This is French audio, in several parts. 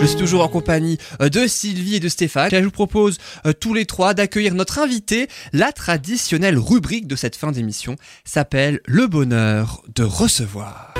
Je suis toujours en compagnie euh, de Sylvie et de Stéphane. Je vous propose euh, tous les trois d'accueillir notre invité. La traditionnelle rubrique de cette fin d'émission s'appelle Le bonheur de recevoir.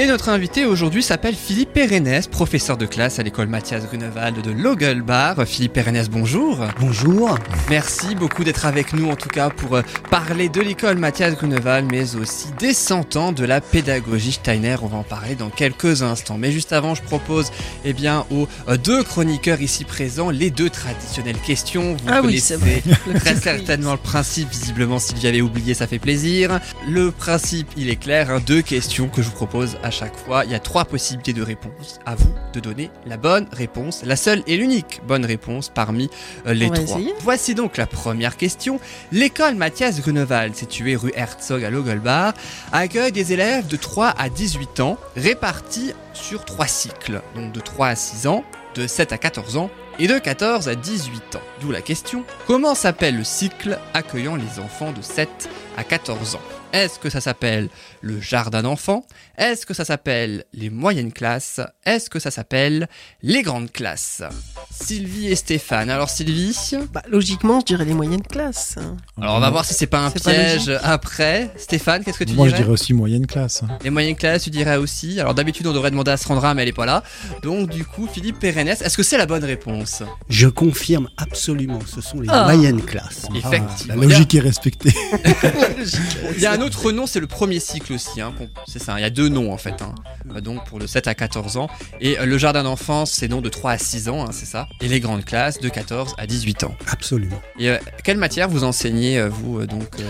Et notre invité aujourd'hui s'appelle Philippe Pérennes, professeur de classe à l'école Mathias Grunewald de Logelbar. Philippe Pérennes, bonjour. Bonjour. Merci beaucoup d'être avec nous en tout cas pour euh, parler de l'école Mathias Grunewald mais aussi des 100 ans de la pédagogie Steiner. On va en parler dans quelques instants. Mais juste avant, je propose eh bien, aux euh, deux chroniqueurs ici présents les deux traditionnelles questions. Vous Ah oui, connaissez c'est vrai. très certainement le principe. Visiblement, Sylvie avait oublié, ça fait plaisir. Le principe, il est clair. hein, deux questions que je vous propose à chaque fois. Il y a trois possibilités de réponse. À vous de donner la bonne réponse, la seule et l'unique bonne réponse parmi euh, les On trois. Voici donc la première question. L'école Mathias Grunewald, située rue Herzog à Logelbar, accueille des élèves de 3 à 18 ans, répartis sur trois cycles, donc de 3 à 6 ans, de 7 à 14 ans et de 14 à 18 ans. D'où la question, comment s'appelle le cycle accueillant les enfants de 7 à 14 ans? Est-ce que ça s'appelle le jardin d'enfants? Est-ce que ça s'appelle les moyennes classes? Est-ce que ça s'appelle les grandes classes? Sylvie et Stéphane. Alors Sylvie, Bah, logiquement, je dirais les moyennes classes. alors on va voir si c'est pas un pas piège après. Stéphane, qu'est-ce que tu Moi, je dirais? dirais aussi moyenne classe. Les moyennes classes, tu dirais aussi. Alors d'habitude, on devrait demander à Sandra, mais elle est pas là. Donc du coup, Philippe Pérennes, est-ce que c'est la bonne réponse? Je confirme absolument, ce sont les Ah. moyennes classes. Effectivement. La logique est respectée. Il y a un autre nom, c'est le premier cycle aussi. hein, c'est ça, il y a deux noms en fait. hein. Euh, Donc pour le 7 à 14 ans. Et euh, le jardin d'enfance, c'est donc de 3 à 6 ans, hein, c'est ça. Et les grandes classes, de 14 à 18 ans. Absolument. Et euh, quelle matière vous enseignez, vous, donc euh,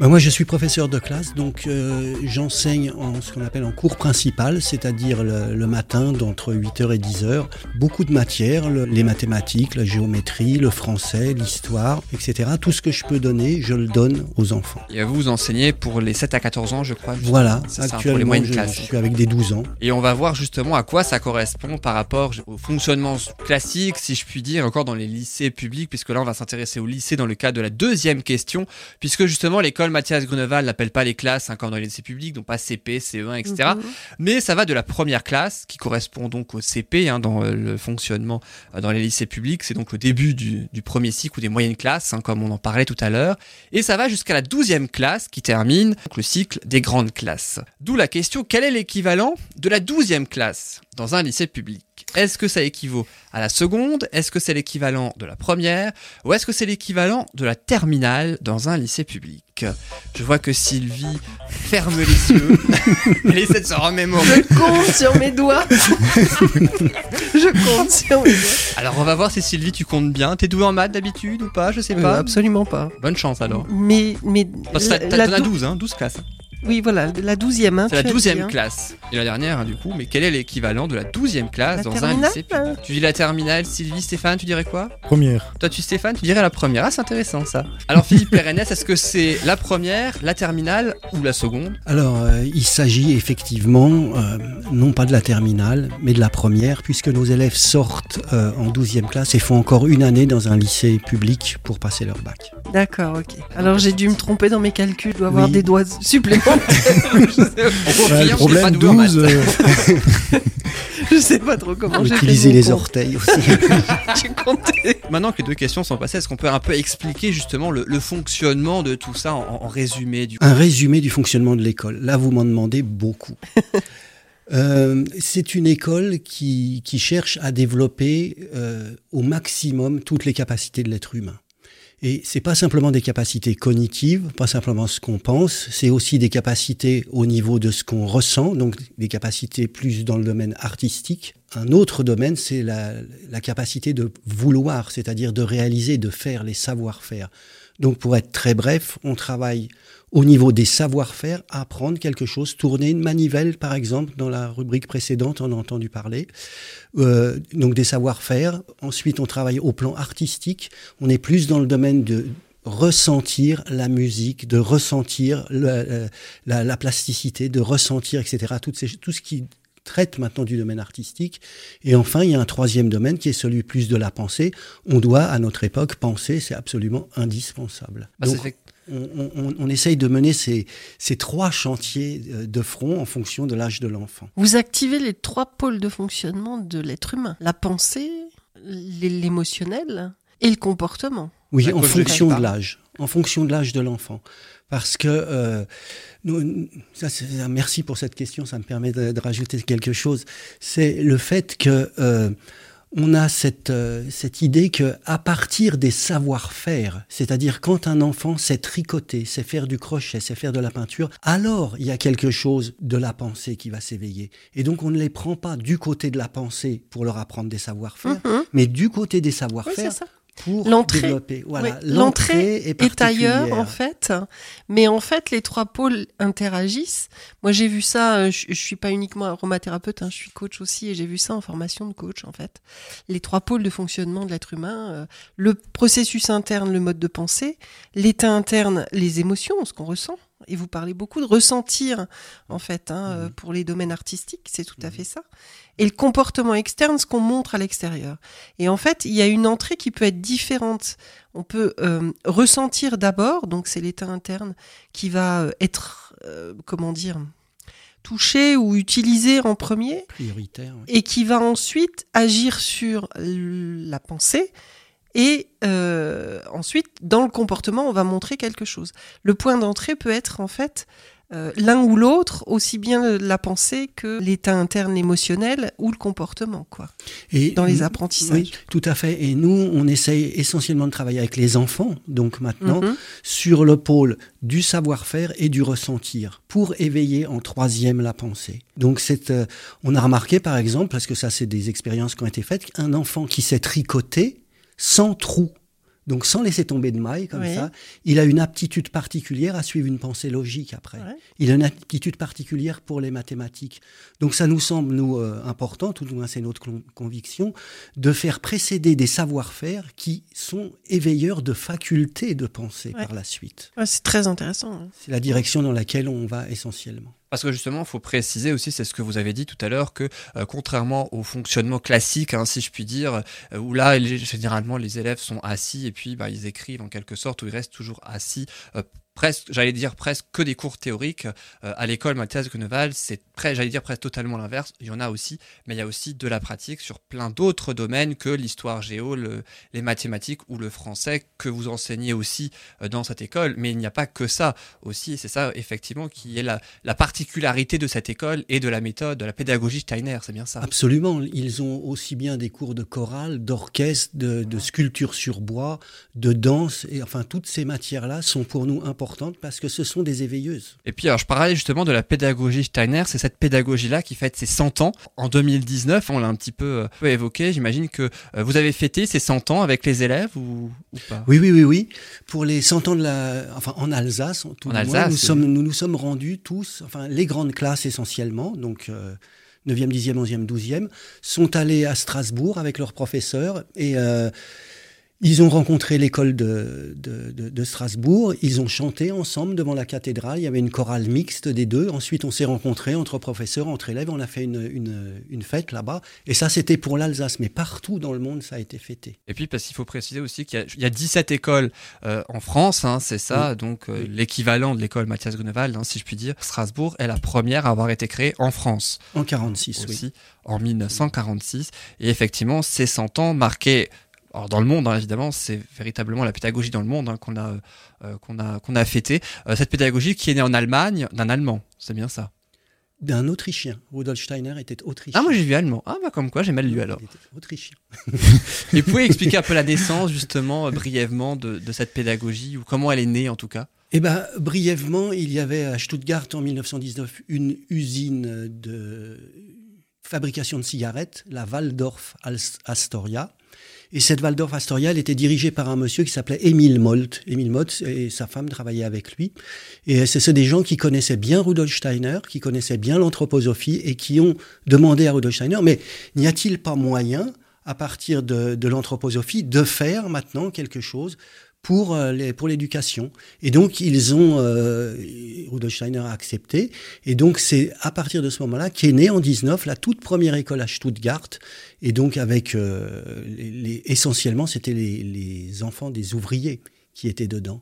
Bah, moi, je suis professeur de classe, donc euh, j'enseigne en ce qu'on appelle en cours principal, c'est-à-dire le, le matin d'entre 8h et 10h. Beaucoup de matières, le- les mathématiques, la géométrie, le français, l'histoire, etc. Tout ce que je peux donner, je le donne aux enfants. et vous, vous enseignez pour les 7 à 14 ans, je crois. Voilà, C'est ça, pour les actuellement, moyennes je, classes. je suis avec des 12 ans. Et on va voir justement à quoi ça correspond par rapport au fonctionnement classique, si je puis dire, encore dans les lycées publics, puisque là on va s'intéresser au lycée dans le cadre de la deuxième question, puisque justement l'école Mathias Grunewald n'appelle pas les classes hein, comme dans les lycées publics, donc pas CP, CE1, etc. Mhm. Mais ça va de la première classe, qui correspond donc au CP hein, dans euh, le fonctionnement euh, dans les lycées publics, c'est donc le début du, du premier cycle ou des moyennes classes, hein, comme on en parlait tout à l'heure, et ça va jusqu'à la douzième classe qui termine donc, le cycle des grandes classes. D'où la question, quel est l'équivalent de la douzième classe dans un lycée public? Est-ce que ça équivaut à la seconde? Est-ce que c'est l'équivalent de la première? Ou est-ce que c'est l'équivalent de la terminale dans un lycée public? Je vois que Sylvie ferme les yeux, elle essaie de se remémorer. Je compte sur mes doigts. je compte sur mes doigts. Alors on va voir si Sylvie tu comptes bien. T'es douée en maths d'habitude ou pas? Je sais Euh, pas. absolument pas. Bonne chance alors. Mais, mais Parce que t'en as dou- 12, hein, 12 classes. Oui, voilà, la douzième. Hein, C'est la 12e hein. classe. Et la dernière, hein, du coup, mais quel est l'équivalent de la 12e classe La dans un lycée public hein. Tu dis la terminale, Sylvie, Stéphane, tu dirais quoi Première. Toi, tu Stéphane, tu dirais la première. Ah, c'est intéressant ça. Alors, Philippe Pérennes, est-ce que c'est la première, la terminale ou la seconde Alors, euh, il s'agit effectivement, euh, non pas de la terminale, mais de la première, puisque nos élèves sortent euh, en 12e classe et font encore une année dans un lycée public pour passer leur bac. D'accord, ok. Alors j'ai dû me tromper dans mes calculs. Je dois avoir Oui. des doigts supplémentaires. Le pas problème, en maths. 12. euh, je sais pas trop comment j'ai fait. Utiliser les compte. orteils aussi. Maintenant que les deux questions sont passées, est-ce qu'on peut un peu expliquer justement le, le fonctionnement de tout ça en, en résumé du Un résumé du fonctionnement de l'école. Là, vous m'en demandez beaucoup. Euh, c'est une école qui, qui cherche à développer euh, au maximum toutes les capacités de l'être humain. Et c'est pas simplement des capacités cognitives, pas simplement ce qu'on pense, c'est aussi des capacités au niveau de ce qu'on ressent, donc des capacités plus dans le domaine artistique. Un autre domaine, c'est la, la capacité de vouloir, c'est-à-dire de réaliser, de faire les savoir-faire. Donc pour être très bref, on travaille au niveau des savoir-faire, apprendre quelque chose, tourner une manivelle par exemple, dans la rubrique précédente on a entendu parler, Euh, donc des savoir-faire. Ensuite on travaille au plan artistique, on est plus dans le domaine de ressentir la musique, de ressentir le- euh, la, la plasticité, de ressentir, etc. Tout, ces, tout ce qui traite maintenant du domaine artistique. Et enfin, il y a un troisième domaine qui est celui plus de la pensée. On doit, à notre époque, penser, c'est absolument indispensable. Bah, Donc, on, on- on essaye de mener ces, ces trois chantiers euh, de front en fonction de l'âge de l'enfant. Vous activez les trois pôles de fonctionnement de l'être humain la pensée, l'é- l'émotionnel et le comportement. Oui, en fonction de de l'âge, en fonction de l'âge de l'enfant. Parce que, euh, nous, ça, c'est- merci pour cette question, ça me permet de, de rajouter quelque chose. C'est le fait que euh, on a cette, euh, cette idée que à partir des savoir-faire, c'est-à-dire quand un enfant sait tricoter, sait faire du crochet, sait faire de la peinture, alors il y a quelque chose de la pensée qui va s'éveiller. Et donc on ne les prend pas du côté de la pensée pour leur apprendre des savoir-faire, Mhm. mais du côté des savoir-faire. Pour L'entrée. développer. Voilà, Oui, L'entrée est, est, ailleurs, en fait. Mais en fait, les trois pôles interagissent. Moi, j'ai vu ça, euh, je, je suis pas uniquement aromathérapeute, hein, je suis coach aussi, et j'ai vu ça en formation de coach, en fait. Les trois pôles de fonctionnement de l'être humain, euh, le processus interne, le mode de pensée, l'état interne, les émotions, ce qu'on ressent. Et vous parlez beaucoup de ressentir, en fait, hein, euh, pour les domaines artistiques, c'est tout à fait ça. Et le comportement externe, ce qu'on montre à l'extérieur. Et en fait, il y a une entrée qui peut être différente. On peut euh, ressentir d'abord, donc c'est l'état interne qui va euh, être, euh, comment dire, touché ou utilisé en premier, prioritaire. oui. et qui va ensuite agir sur la pensée. Et euh, ensuite, dans le comportement, on va montrer quelque chose. Le point d'entrée peut être en fait euh, l'un ou l'autre, aussi bien la pensée que l'état interne émotionnel ou le comportement, quoi, Et dans les apprentissages. Oui, tout à fait. Et nous, on essaye essentiellement de travailler avec les enfants, donc maintenant, Mhm. sur le pôle du savoir-faire et du ressentir, pour éveiller en troisième la pensée. Donc, c'est, euh, on a remarqué, par exemple, parce que ça, c'est des expériences qui ont été faites, qu'un enfant qui sait tricoter sans trou, donc sans laisser tomber de mailles comme Oui. ça, il a une aptitude particulière à suivre une pensée logique après. Ouais. Il a une aptitude particulière pour les mathématiques. Donc ça nous semble, nous, euh, important, tout du moins c'est notre con- conviction, de faire précéder des savoir-faire qui sont éveilleurs de facultés de penser Ouais. par la suite. Ouais, c'est très intéressant. hein. C'est la direction dans laquelle on va essentiellement. Parce que justement, il faut préciser aussi, c'est ce que vous avez dit tout à l'heure, que euh, contrairement au fonctionnement classique, hein, si je puis dire, euh, où là, généralement, les élèves sont assis et puis bah, ils écrivent en quelque sorte, où ils restent toujours assis, presque, j'allais dire presque que des cours théoriques. Euh, à l'école Mathias Greneval, c'est presque, j'allais dire presque totalement l'inverse. Il y en a aussi, mais il y a aussi de la pratique sur plein d'autres domaines que l'histoire géo, le- les mathématiques ou le français que vous enseignez aussi euh, dans cette école. Mais il n'y a pas que ça aussi, c'est ça effectivement qui est la, la particularité de cette école et de la méthode, de la pédagogie Steiner, c'est bien ça. Absolument. Ils ont aussi bien des cours de chorale, d'orchestre, de, de sculpture sur bois, de danse. Et enfin, toutes ces matières-là sont pour nous importantes parce que ce sont des éveilleuses. Et puis alors je parlais justement de la pédagogie Steiner, c'est cette pédagogie-là qui fête ses 100 ans. En 2019, on l'a un petit peu, euh, peu évoqué, j'imagine que euh, vous avez fêté ces 100 ans avec les élèves ou, ou pas? Oui, oui, oui, oui. Pour les 100 ans de la, enfin en Alsace, tout En du moins, Alsace, nous oui. sommes, nous nous sommes rendus tous, enfin les grandes classes essentiellement, donc euh, 9e, 10e, 11e, 12e, sont allés à Strasbourg avec leurs professeurs et euh, ils ont rencontré l'école de, de, de- de Strasbourg, ils ont chanté ensemble devant la cathédrale, il y avait une chorale mixte des deux, ensuite on s'est rencontrés entre professeurs, entre élèves, on a fait une, une, une fête là-bas, et ça c'était pour l'Alsace, mais partout dans le monde ça a été fêté. Et puis parce qu'il faut préciser aussi qu'il y y a 17 écoles euh, en France, hein, c'est ça, donc euh, Oui. l'équivalent de l'école Mathias Grunewald, hein, si je puis dire. Strasbourg est la première à avoir été créée en France. En 46, oui. aussi en 1946. Et effectivement, ces 100 ans marqués, alors dans le monde hein, évidemment, c'est véritablement la pédagogie dans le monde hein, qu'on a, euh, qu'on a, qu'on a fêté. Euh, cette pédagogie qui est née en Allemagne d'un Allemand, c'est bien ça. d'un Autrichien. Rudolf Steiner était autrichien. Ah moi j'ai vu allemand. Ah bah comme quoi j'ai mal lu alors. Il était autrichien. Et vous pouvez expliquer un peu la naissance justement euh, brièvement de, de cette pédagogie ou comment elle est née en tout cas? Eh ben, brièvement, il y avait à Stuttgart en 1919 une usine de fabrication de cigarettes, la Waldorf Astoria. Et cette Waldorf Astoria, était dirigée par un monsieur qui s'appelait Émile Molt. Émile Molt et sa femme travaillaient avec lui. Et c'est des gens qui connaissaient bien Rudolf Steiner, qui connaissaient bien l'anthroposophie et qui ont demandé à Rudolf Steiner, mais n'y a-t-il pas moyen, à partir de l'anthroposophie, de faire maintenant quelque chose pour euh, les- pour l'éducation. Et donc ils ont euh, Rudolf Steiner a accepté. Et donc c'est à partir de ce moment-là qu'est née en 19 la toute première école à Stuttgart. Et donc avec euh, les, les- essentiellement c'était les, les enfants des ouvriers qui étaient dedans.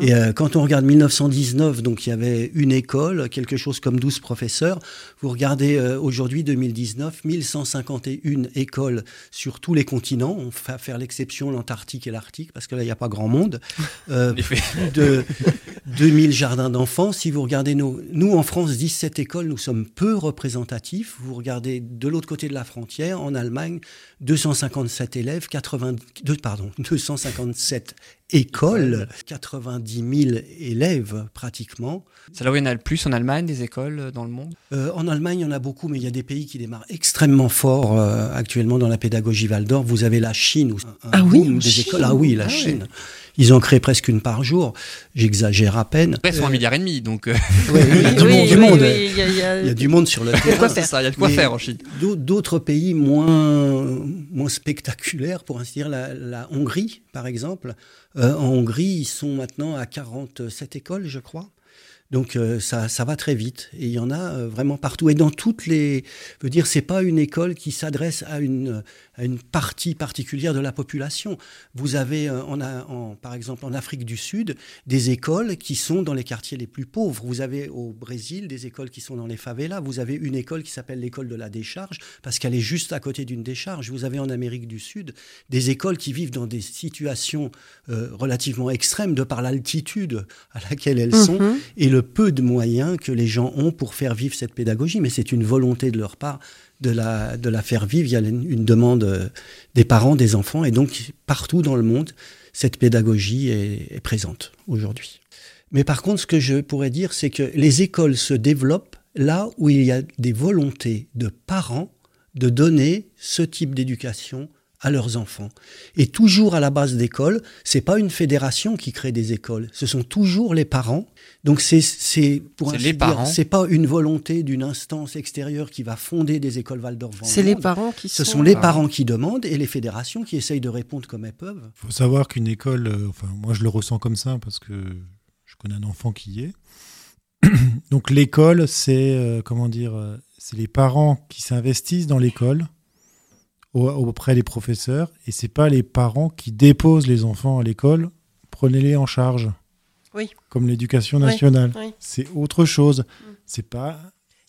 Et euh, quand on regarde 1919, donc il y avait une école, quelque chose comme 12 professeurs. Vous regardez euh, aujourd'hui 2019, 1151 écoles sur tous les continents. On va faire l'exception l'Antarctique et l'Arctique parce que là il n'y a pas grand monde. Euh, En effet. plus de 2000 jardins d'enfants. Si vous regardez nos, nous en France, 17 écoles, nous sommes peu représentatifs. Vous regardez de l'autre côté de la frontière, en Allemagne, 257 élèves, 80, deux- pardon, 257 écoles, 90 000 élèves pratiquement. C'est là où il y en a le plus en Allemagne, des écoles euh, dans le monde? Euh, en Allemagne, il y en a beaucoup, mais il y a des pays qui démarrent extrêmement fort euh, actuellement dans la pédagogie Waldorf. Vous avez la Chine, où un Ah oui, boom des Chine. écoles. Ah oui, la Ah. Chine. Ils en créent presque une par jour. J'exagère à peine. Ils sont un milliard et demi, donc euh, oui, oui, il y a du Oui, monde. oui, il y a- il y a- Il y a du monde sur le il y a de terrain. quoi faire ça, il y a de quoi Mais- faire en Chine. D'au- D'autres pays moins, moins spectaculaires, pour ainsi dire, la, la Hongrie, par exemple. Euh, en Hongrie, ils sont maintenant à 47 écoles, je crois. Donc euh, ça, ça va très vite et il y en a euh, vraiment partout et dans toutes les. Je veux dire, c'est pas une école qui s'adresse à une à une partie particulière de la population. Vous avez, euh, on a, en, par exemple, en Afrique du Sud, des écoles qui sont dans les quartiers les plus pauvres. Vous avez au Brésil des écoles qui sont dans les favelas. Vous avez une école qui s'appelle l'école de la décharge parce qu'elle est juste à côté d'une décharge. Vous avez en Amérique du Sud des écoles qui vivent dans des situations euh, relativement extrêmes de par l'altitude à laquelle elles sont Mhm. et le peu de moyens que les gens ont pour faire vivre cette pédagogie. Mais c'est une volonté de leur part de la, de la faire vivre. Il y a une, demande euh, des parents, des enfants, et donc partout dans le monde, cette pédagogie est, est présente aujourd'hui. Mais par contre, ce que je pourrais dire, c'est que les écoles se développent là où il y a des volontés de parents de donner ce type d'éducation à leurs enfants. Et toujours à la base d'école, c'est pas une fédération qui crée des écoles, ce sont toujours les parents. Donc c'est c'est pour les dire, parents. c'est pas une volonté d'une instance extérieure qui va fonder des écoles le C'est les parents qui Ce sont. sont les parents. parents qui demandent et les fédérations qui essayent de répondre comme elles peuvent. Il faut savoir qu'une école, euh, enfin moi je le ressens comme ça parce que je connais un enfant qui y est. Donc l'école, c'est euh, comment dire, euh, c'est les parents qui s'investissent dans l'école auprès des professeurs et c'est pas les parents qui déposent les enfants à l'école. Prenez-les en charge. Oui. Comme l'éducation nationale. oui. C'est autre chose. C'est pas.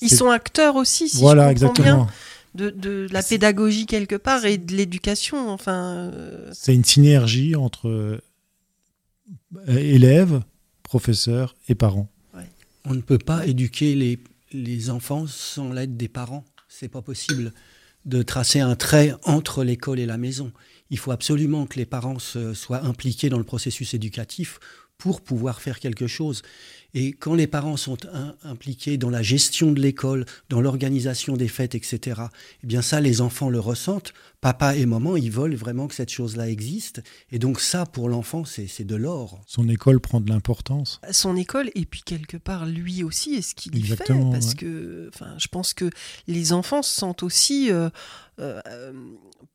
Ils sont acteurs aussi, si voilà, je comprends bien, exactement. de, de la pédagogie quelque part et de l'éducation. Enfin, euh, C'est une synergie entre euh, élèves, professeurs et parents. On ne peut pas éduquer les, les enfants sans l'aide des parents. C'est pas possible de tracer un trait entre l'école et la maison. Il faut absolument que les parents soient impliqués dans le processus éducatif pour pouvoir faire quelque chose. Et quand les parents sont im- impliqués dans la gestion de l'école, dans l'organisation des fêtes, etc., eh bien ça, les enfants le ressentent. Papa et maman, ils veulent vraiment que cette chose-là existe. Et donc ça, pour l'enfant, c'est c'est de l'or. Son école prend de l'importance. son école et puis quelque part lui aussi et ce qu'il y fait? Exactement, parce ouais. que enfin je pense que les enfants se sentent aussi euh, euh,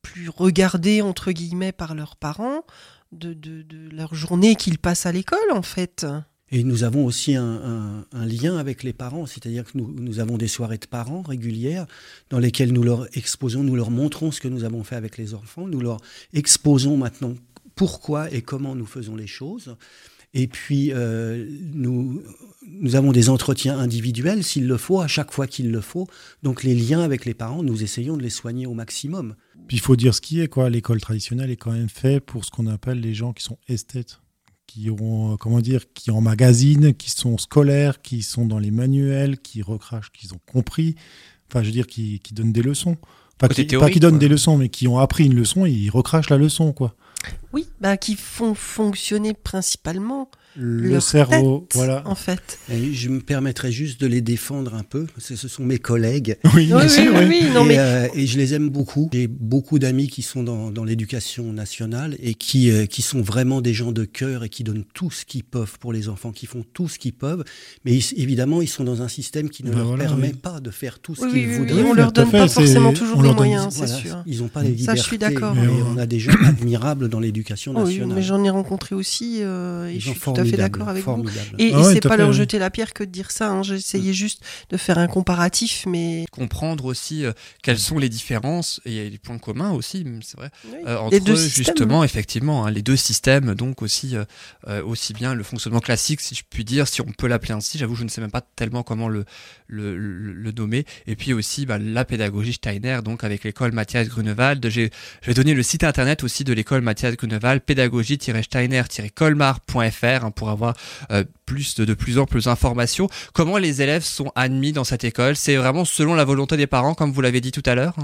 plus regardés entre guillemets par leurs parents de, de, de leur journée qu'ils passent à l'école en fait Et nous avons aussi un, lien avec les parents, c'est-à-dire que nous, avons des soirées de parents régulières dans lesquelles nous leur exposons, nous leur montrons ce que nous avons fait avec les enfants, nous leur exposons maintenant pourquoi et comment nous faisons les choses. Et puis, euh, nous, nous avons des entretiens individuels, s'il le faut, à chaque fois qu'il le faut. Donc, les liens avec les parents, nous essayons de les soigner au maximum. Puis il faut dire ce qui est, quoi. L'école traditionnelle est quand même fait pour ce qu'on appelle les gens qui sont esthètes, qui ont, euh, comment dire, qui emmagasinent, qui sont scolaires, qui sont dans les manuels, qui recrachent, qui ont compris. Enfin, je veux dire, qui, qui donnent des leçons. Pas qui, pas théorique, qui donnent quoi. des leçons, mais qui ont appris une leçon et ils recrachent la leçon, quoi. oui bah qui font fonctionner principalement Le leur cerveau, tête, voilà. en fait Et je me permettrai juste de les défendre un peu, parce que ce sont mes collègues. Oui, bien oui, sûr, oui, oui. oui, non et, mais euh, et je les aime beaucoup. J'ai beaucoup d'amis qui sont dans, dans l'éducation nationale et qui, euh, qui sont vraiment des gens de cœur et qui donnent tout ce qu'ils peuvent pour les enfants, qui font tout ce qu'ils peuvent. Mais ils- évidemment, ils sont dans un système qui ne Ben leur voilà, permet oui. pas de faire tout ce Oui, qu'ils oui, oui, voudraient. oui, on Oui, leur donne pas forcément toujours les moyens c'est Voilà, sûr Ils n'ont pas les Ça, libertés. je suis d'accord. Mais on a des gens admirables dans l'éducation Oh oui, nationale. mais j'en ai rencontré aussi euh, et je suis tout à fait formidables, d'accord avec vous. Et, Ah et ouais, c'est tout à pas fait, leur jeter la pierre que de dire ça. hein. J'essayais juste de faire un comparatif, mais comprendre aussi euh, quelles sont les différences et il y a des points communs aussi, c'est vrai, euh, entre Les deux eux, systèmes. justement, effectivement, hein, les deux systèmes, donc aussi, euh, euh, aussi bien le fonctionnement classique, si je puis dire, si on peut l'appeler ainsi. J'avoue, je ne sais même pas tellement comment le, le, le, le nommer. Et puis aussi bah, la pédagogie Steiner, donc avec l'école Mathias Grunewald. J'ai- Je vais donner le site internet aussi de l'école Mathias Grunewald, pédagogie-steiner-colmar.fr hein, pour avoir euh, plus de, de plus amples informations. Comment les élèves sont admis dans cette école? C'est vraiment selon la volonté des parents, comme vous l'avez dit tout à l'heure?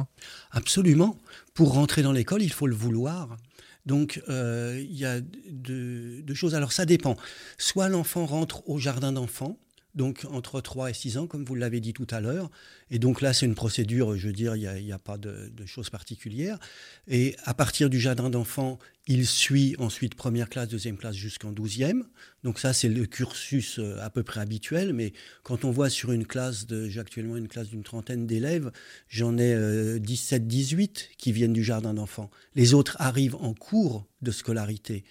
Absolument. Pour rentrer dans l'école, il faut le vouloir. Donc, euh, il y a deux, deux choses. Alors, ça dépend. Soit l'enfant rentre au jardin d'enfants, donc entre 3 et 6 ans, comme vous l'avez dit tout à l'heure. Et donc là, c'est une procédure, je veux dire, il n'y a, pas de, choses particulières. Et à partir du jardin d'enfants, il suit ensuite première classe, deuxième classe jusqu'en douzième. Donc ça, c'est le cursus euh, à peu près habituel. Mais quand on voit sur une classe, j'ai actuellement une classe d'une trentaine d'élèves, j'en ai euh, 17, 18 qui viennent du jardin d'enfants. Les autres arrivent en cours de scolarité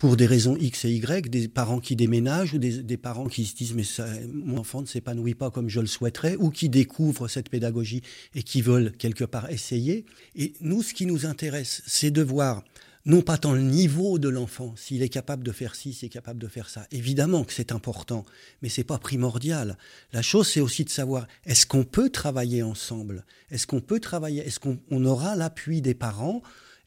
pour des raisons X et Y, des parents qui déménagent ou des, parents qui se disent mais ça, mon enfant ne s'épanouit pas comme je le souhaiterais ou qui découvrent cette pédagogie et qui veulent quelque part essayer. Et nous, ce qui nous intéresse, c'est de voir non pas tant le niveau de l'enfant, s'il est capable de faire ci, s'il est capable de faire ça. Évidemment que c'est important, mais c'est pas primordial. La chose, c'est aussi de savoir est-ce qu'on peut travailler ensemble? Est-ce qu'on peut travailler? Est-ce qu'on on aura l'appui des parents?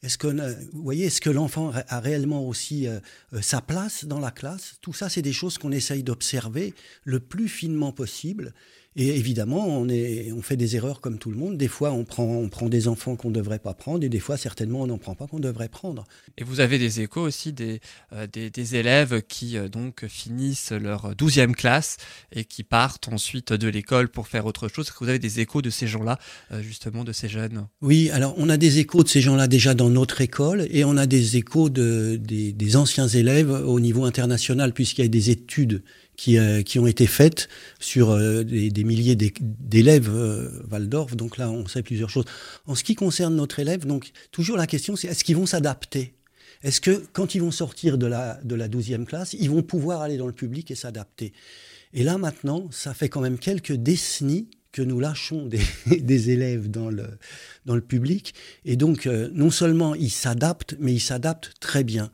Est-ce que, euh, vous voyez, est-ce que l'enfant a réellement aussi euh, euh, sa place dans la classe? Tout ça, c'est des choses qu'on essaye d'observer le plus finement possible. Et évidemment, on, est, on fait des erreurs comme tout le monde. Des fois, on prend, on prend des enfants qu'on ne devrait pas prendre, et des fois, certainement, on n'en prend pas qu'on devrait prendre. Et vous avez des échos aussi des, euh, des, des, élèves qui euh, donc finissent leur douzième classe et qui partent ensuite de l'école pour faire autre chose. Est-ce que vous avez des échos de ces gens-là, euh, justement, de ces jeunes? Oui, alors on a des échos de ces gens-là déjà dans notre école et on a des échos de, des, des anciens élèves au niveau international puisqu'il y a des études qui, euh, qui ont été faites sur euh, des, milliers d'élèves euh, Waldorf. Donc là, on sait plusieurs choses. En ce qui concerne notre élève, donc toujours la question, c'est est-ce qu'ils vont s'adapter? Est-ce que quand ils vont sortir de la, de la 12e classe, ils vont pouvoir aller dans le public et s'adapter? Et là, maintenant, ça fait quand même quelques décennies que nous lâchons des, des, élèves dans le, dans le public. Et donc, euh, non seulement ils s'adaptent, mais ils s'adaptent très bien.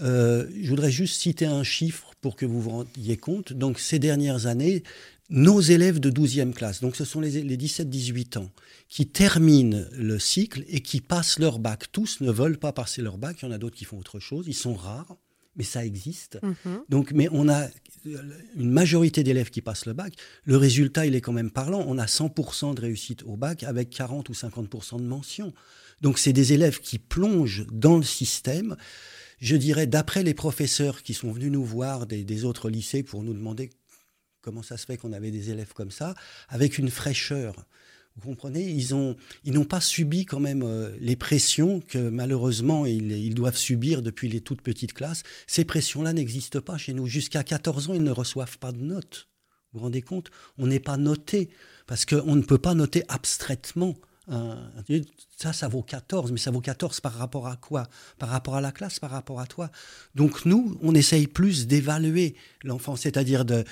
Euh, je voudrais juste citer un chiffre pour que vous vous rendiez compte. Donc, ces dernières années, nos élèves de 12e classe, donc ce sont les, les 17-18 ans, qui terminent le cycle et qui passent leur bac. Tous ne veulent pas passer leur bac, il y en a d'autres qui font autre chose, ils sont rares, mais ça existe. Mm -hmm. Donc, mais on a une majorité d'élèves qui passent le bac. Le résultat, il est quand même parlant. On a 100% de réussite au bac avec 40 ou 50% de mention. Donc, c'est des élèves qui plongent dans le système. Je dirais, d'après les professeurs qui sont venus nous voir des, autres lycées pour nous demander comment ça se fait qu'on avait des élèves comme ça, avec une fraîcheur. Vous comprenez ils n'ont pas subi quand même euh, les pressions que malheureusement ils, ils, doivent subir depuis les toutes petites classes. Ces pressions-là n'existent pas chez nous. Jusqu'à 14 ans, ils ne reçoivent pas de notes. Vous vous rendez compte? On n'est pas noté parce qu'on ne peut pas noter abstraitement. Un, ça, ça vaut 14, mais ça vaut 14 par rapport à quoi? Par rapport à la classe, par rapport à toi. Donc nous, on essaye plus d'évaluer l'enfant, c'est-à-dire de,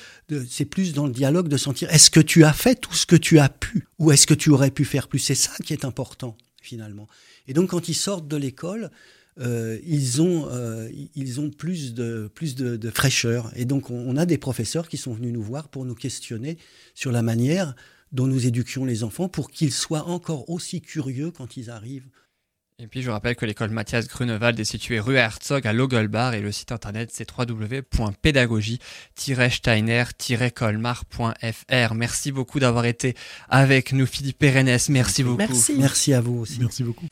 c'est plus dans le dialogue de sentir est-ce que tu as fait tout ce que tu as pu? Ou est-ce que tu aurais pu faire plus? C'est ça qui est important finalement. Et donc quand ils sortent de l'école, euh, ils ont euh, ils ont plus de plus de, fraîcheur. Et donc on, on a des professeurs qui sont venus nous voir pour nous questionner sur la manière dont nous éduquions les enfants pour qu'ils soient encore aussi curieux quand ils arrivent. Et puis je rappelle que l'école Mathias Grunewald est située rue Herzog à Logelbar et le site internet c'est www.pédagogie-steiner-colmar.fr. Merci beaucoup d'avoir été avec nous Philippe Pérennes, merci beaucoup. Merci. Merci à vous aussi. Merci beaucoup.